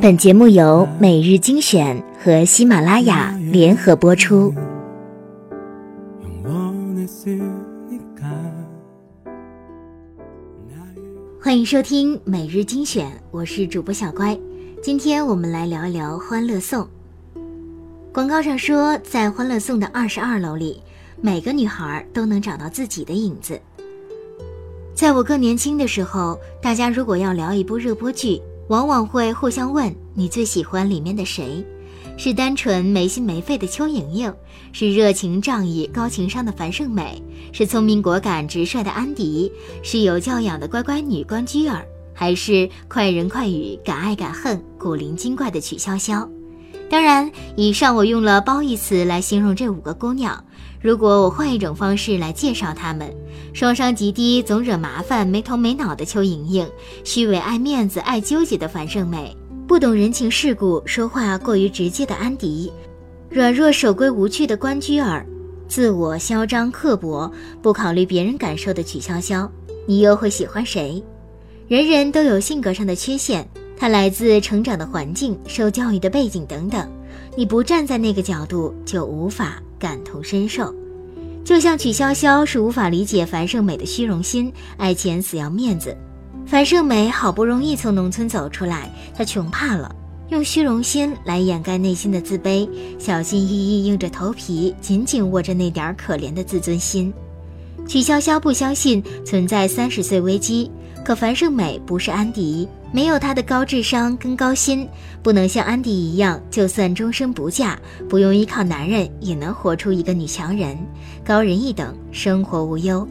本节目由每日精选和喜马拉雅联合播出。欢迎收听每日精选，我是主播小乖。今天我们来聊一聊《欢乐颂》。广告上说，在《欢乐颂》的二十二楼里，每个女孩都能找到自己的影子。在我更年轻的时候，大家如果要聊一部热播剧，往往会互相问你最喜欢里面的谁。是单纯没心没肺的邱莹莹，是热情仗义、高情商的樊胜美，是聪明果敢、直率的安迪，是有教养的乖乖女关雎尔，还是快人快语、敢爱敢恨、古灵精怪的曲筱绡？当然，以上我用了褒义词来形容这五个姑娘。如果我换一种方式来介绍他们：双商极低、总惹麻烦、没头没脑的邱莹莹，虚伪、爱面子、爱纠结的樊胜美。不懂人情世故、说话过于直接的安迪，软弱守规无趣的关雎尔，自我嚣张刻薄、不考虑别人感受的曲筱绡，你又会喜欢谁？人人都有性格上的缺陷，它来自成长的环境、受教育的背景等等。你不站在那个角度，就无法感同身受。就像曲筱绡是无法理解樊胜美的虚荣心，爱钱死要面子。樊胜美好不容易从农村走出来，她穷怕了，用虚荣心来掩盖内心的自卑，小心翼翼硬着头皮，紧紧握着那点可怜的自尊心。曲筱绡不相信存在三十岁危机，可樊胜美不是安迪，没有她的高智商跟高薪，不能像安迪一样，就算终身不嫁，不用依靠男人，也能活出一个女强人，高人一等，生活无忧。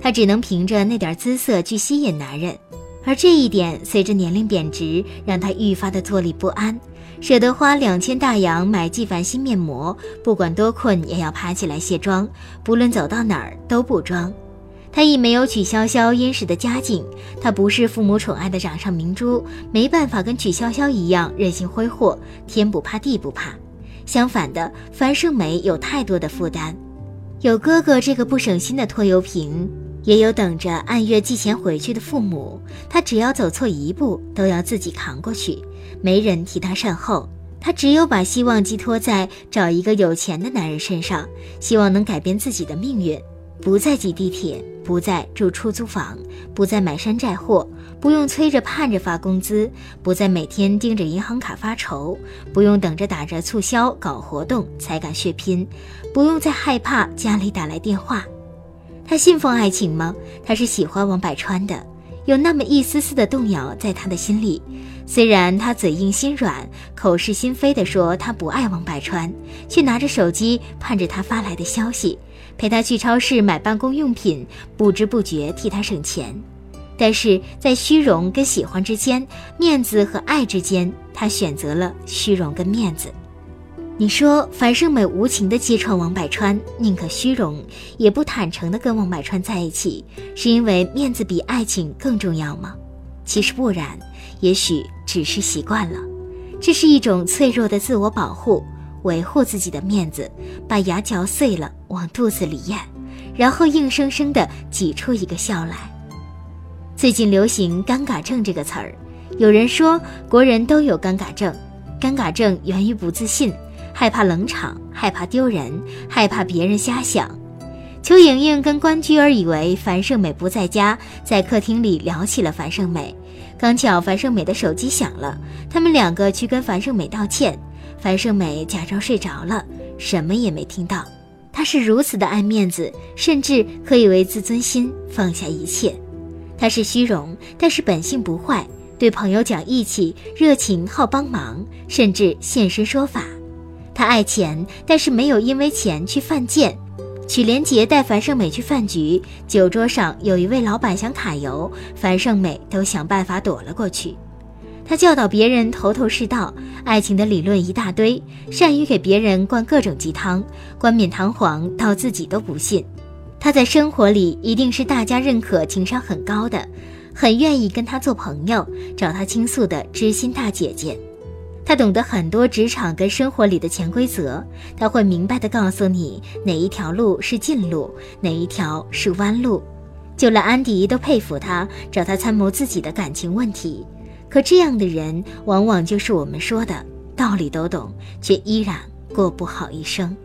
她只能凭着那点姿色去吸引男人。而这一点随着年龄贬值，让她愈发的坐立不安，舍得花两千大洋买纪梵希面膜，不管多困也要爬起来卸妆，不论走到哪儿都不装。他亦没有曲筱绡殷实的家境，他不是父母宠爱的掌上明珠，没办法跟曲筱绡一样任性挥霍，天不怕地不怕。相反的，樊胜美有太多的负担，有哥哥这个不省心的拖油瓶。也有等着按月寄钱回去的父母，他只要走错一步，都要自己扛过去，没人替他善后。他只有把希望寄托在找一个有钱的男人身上，希望能改变自己的命运，不再挤地铁，不再住出租房，不再买山寨货，不用催着盼着发工资，不再每天盯着银行卡发愁，不用等着打折促销搞活动才敢血拼，不用再害怕家里打来电话。他信奉爱情吗？他是喜欢王百川的，有那么一丝丝的动摇在他的心里。虽然他嘴硬心软，口是心非地说他不爱王百川，却拿着手机盼着他发来的消息，陪他去超市买办公用品，不知不觉替他省钱。但是在虚荣跟喜欢之间，面子和爱之间，他选择了虚荣跟面子。你说樊胜美无情地揭穿王百川，宁可虚荣，也不坦诚地跟王百川在一起，是因为面子比爱情更重要吗？其实不然，也许只是习惯了。这是一种脆弱的自我保护，维护自己的面子，把牙嚼碎了往肚子里咽，然后硬生生地挤出一个笑来。最近流行“尴尬症”这个词儿，有人说国人都有尴尬症，尴尬症源于不自信。害怕冷场，害怕丢人，害怕别人瞎想。邱莹莹跟关雎儿以为樊胜美不在家，在客厅里聊起了樊胜美。刚巧樊胜美的手机响了，他们两个去跟樊胜美道歉。樊胜美假装睡着了，什么也没听到。她是如此的爱面子，甚至可以为自尊心放下一切。她是虚荣，但是本性不坏，对朋友讲义气，热情好帮忙，甚至现身说法。她爱钱，但是没有因为钱去犯贱。曲连杰带樊胜美去饭局，酒桌上有一位老板想揩油，樊胜美都想办法躲了过去。他教导别人头头是道，爱情的理论一大堆，善于给别人灌各种鸡汤，冠冕堂皇到自己都不信。他在生活里一定是大家认可、情商很高的，很愿意跟他做朋友，找他倾诉的知心大姐姐。他懂得很多职场跟生活里的潜规则，他会明白的告诉你哪一条路是近路，哪一条是弯路。就连安迪都佩服他，找他参谋自己的感情问题。可这样的人，往往就是我们说的道理都懂，却依然过不好一生。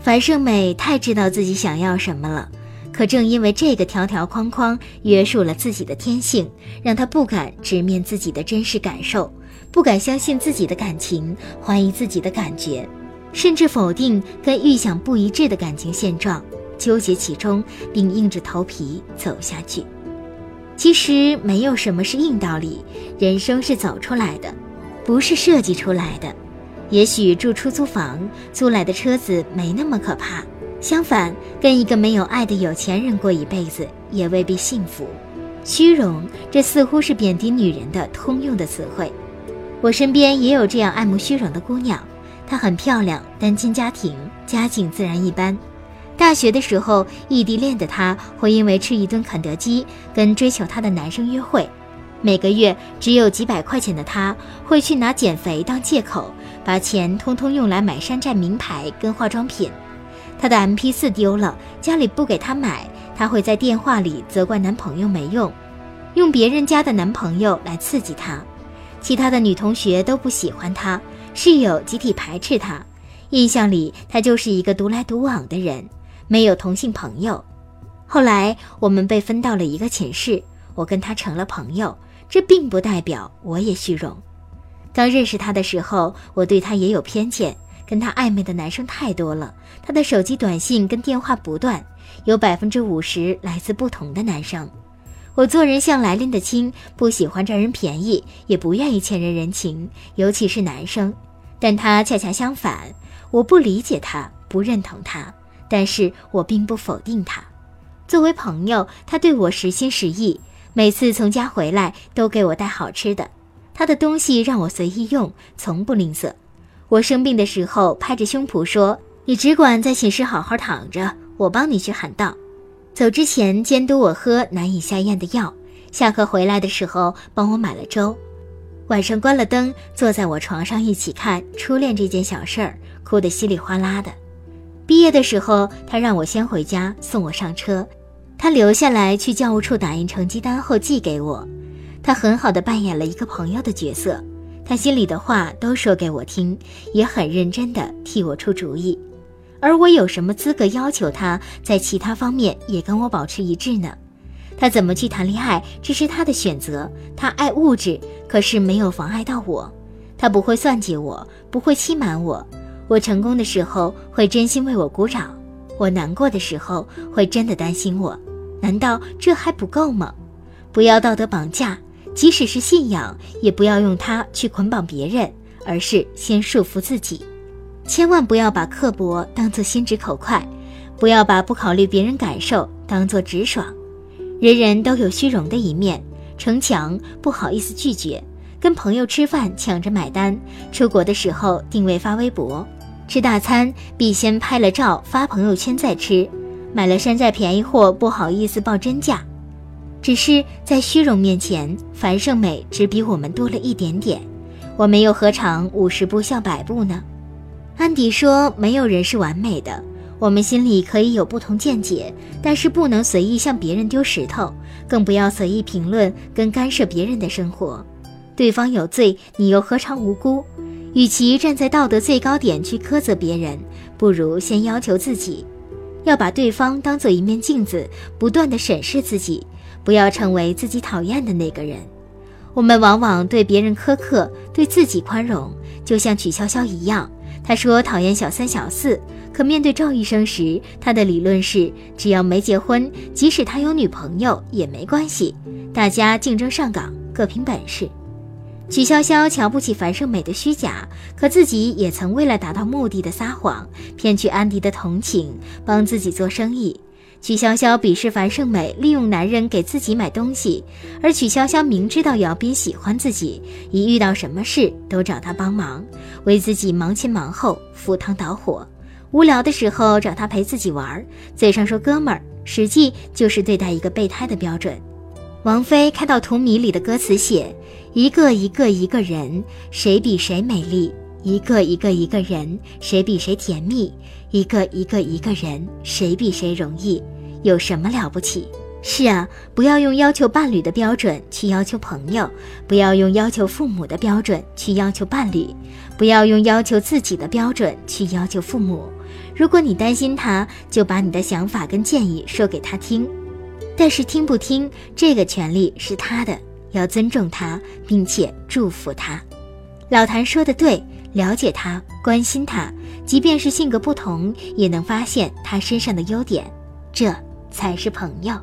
樊胜美太知道自己想要什么了，可正因为这个条条框框约束了自己的天性，让她不敢直面自己的真实感受，不敢相信自己的感情，怀疑自己的感觉，甚至否定跟预想不一致的感情现状，纠结其中，并硬着头皮走下去。其实没有什么是硬道理，人生是走出来的，不是设计出来的。也许住出租房、租来的车子没那么可怕，相反，跟一个没有爱的有钱人过一辈子也未必幸福。虚荣，这似乎是贬低女人的通用的词汇。我身边也有这样爱慕虚荣的姑娘，她很漂亮，单亲家庭，家境自然一般。大学的时候，异地恋的她会因为吃一顿肯德基，跟追求她的男生约会。每个月只有几百块钱的她，会去拿减肥当借口，把钱通通用来买山寨名牌跟化妆品。她的 MP4 丢了，家里不给她买，她会在电话里责怪男朋友没用，用别人家的男朋友来刺激她。其他的女同学都不喜欢她，室友集体排斥她，印象里她就是一个独来独往的人，没有同性朋友。后来我们被分到了一个寝室，我跟他成了朋友。这并不代表我也虚荣。刚认识他的时候，我对他也有偏见，跟他暧昧的男生太多了。他的手机短信跟电话不断，有百分之五十来自不同的男生。我做人向来拎得清，不喜欢占人便宜，也不愿意欠人人情，尤其是男生。但他恰恰相反，我不理解他，不认同他，但是我并不否定他。作为朋友，他对我实心实意。每次从家回来都给我带好吃的，他的东西让我随意用，从不吝啬。我生病的时候拍着胸脯说：“你只管在寝室好好躺着，我帮你去喊道。”走之前监督我喝难以下咽的药，下课回来的时候帮我买了粥。晚上关了灯，坐在我床上一起看初恋这件小事儿，哭得稀里哗啦的。毕业的时候，他让我先回家送我上车。他留下来去教务处打印成绩单后寄给我，他很好的扮演了一个朋友的角色，他心里的话都说给我听，也很认真的替我出主意，而我有什么资格要求他在其他方面也跟我保持一致呢？他怎么去谈恋爱，这是他的选择，他爱物质，可是没有妨碍到我，他不会算计我，不会欺瞒我，我成功的时候会真心为我鼓掌，我难过的时候会真的担心我。难道这还不够吗？不要道德绑架，即使是信仰，也不要用它去捆绑别人，而是先束缚自己。千万不要把刻薄当作心直口快，不要把不考虑别人感受当作直爽。人人都有虚荣的一面，逞强不好意思拒绝，跟朋友吃饭抢着买单，出国的时候定位发微博，吃大餐必先拍了照发朋友圈再吃。买了山寨便宜货，不好意思报真价，只是在虚荣面前，樊胜美只比我们多了一点点，我们又何尝五十步笑百步呢？安迪说：“没有人是完美的，我们心里可以有不同见解，但是不能随意向别人丢石头，更不要随意评论跟干涉别人的生活。对方有罪，你又何尝无辜？与其站在道德最高点去苛责别人，不如先要求自己。”要把对方当做一面镜子，不断的审视自己，不要成为自己讨厌的那个人。我们往往对别人苛刻，对自己宽容，就像曲筱绡一样。他说讨厌小三小四，可面对赵医生时，他的理论是：只要没结婚，即使他有女朋友也没关系，大家竞争上岗，各凭本事。曲筱绡瞧不起樊胜美的虚假，可自己也曾为了达到目的的撒谎，骗取安迪的同情，帮自己做生意。曲筱绡鄙视樊胜美利用男人给自己买东西，而曲筱绡明知道姚斌喜欢自己，一遇到什么事都找他帮忙，为自己忙前忙后，赴汤蹈火。无聊的时候找他陪自己玩，嘴上说哥们儿，实际就是对待一个备胎的标准。王菲看到《荼蘼》里的歌词写。一个一个一个人，谁比谁美丽？一个一个一个人，谁比谁甜蜜？一个一个一个人，谁比谁容易？有什么了不起？是啊，不要用要求伴侣的标准去要求朋友，不要用要求父母的标准去要求伴侣，不要用要求自己的标准去要求父母。如果你担心他，就把你的想法跟建议说给他听。但是听不听这个权利是他的，要尊重他，并且祝福他。老谭说的对，了解他，关心他，即便是性格不同，也能发现他身上的优点，这才是朋友。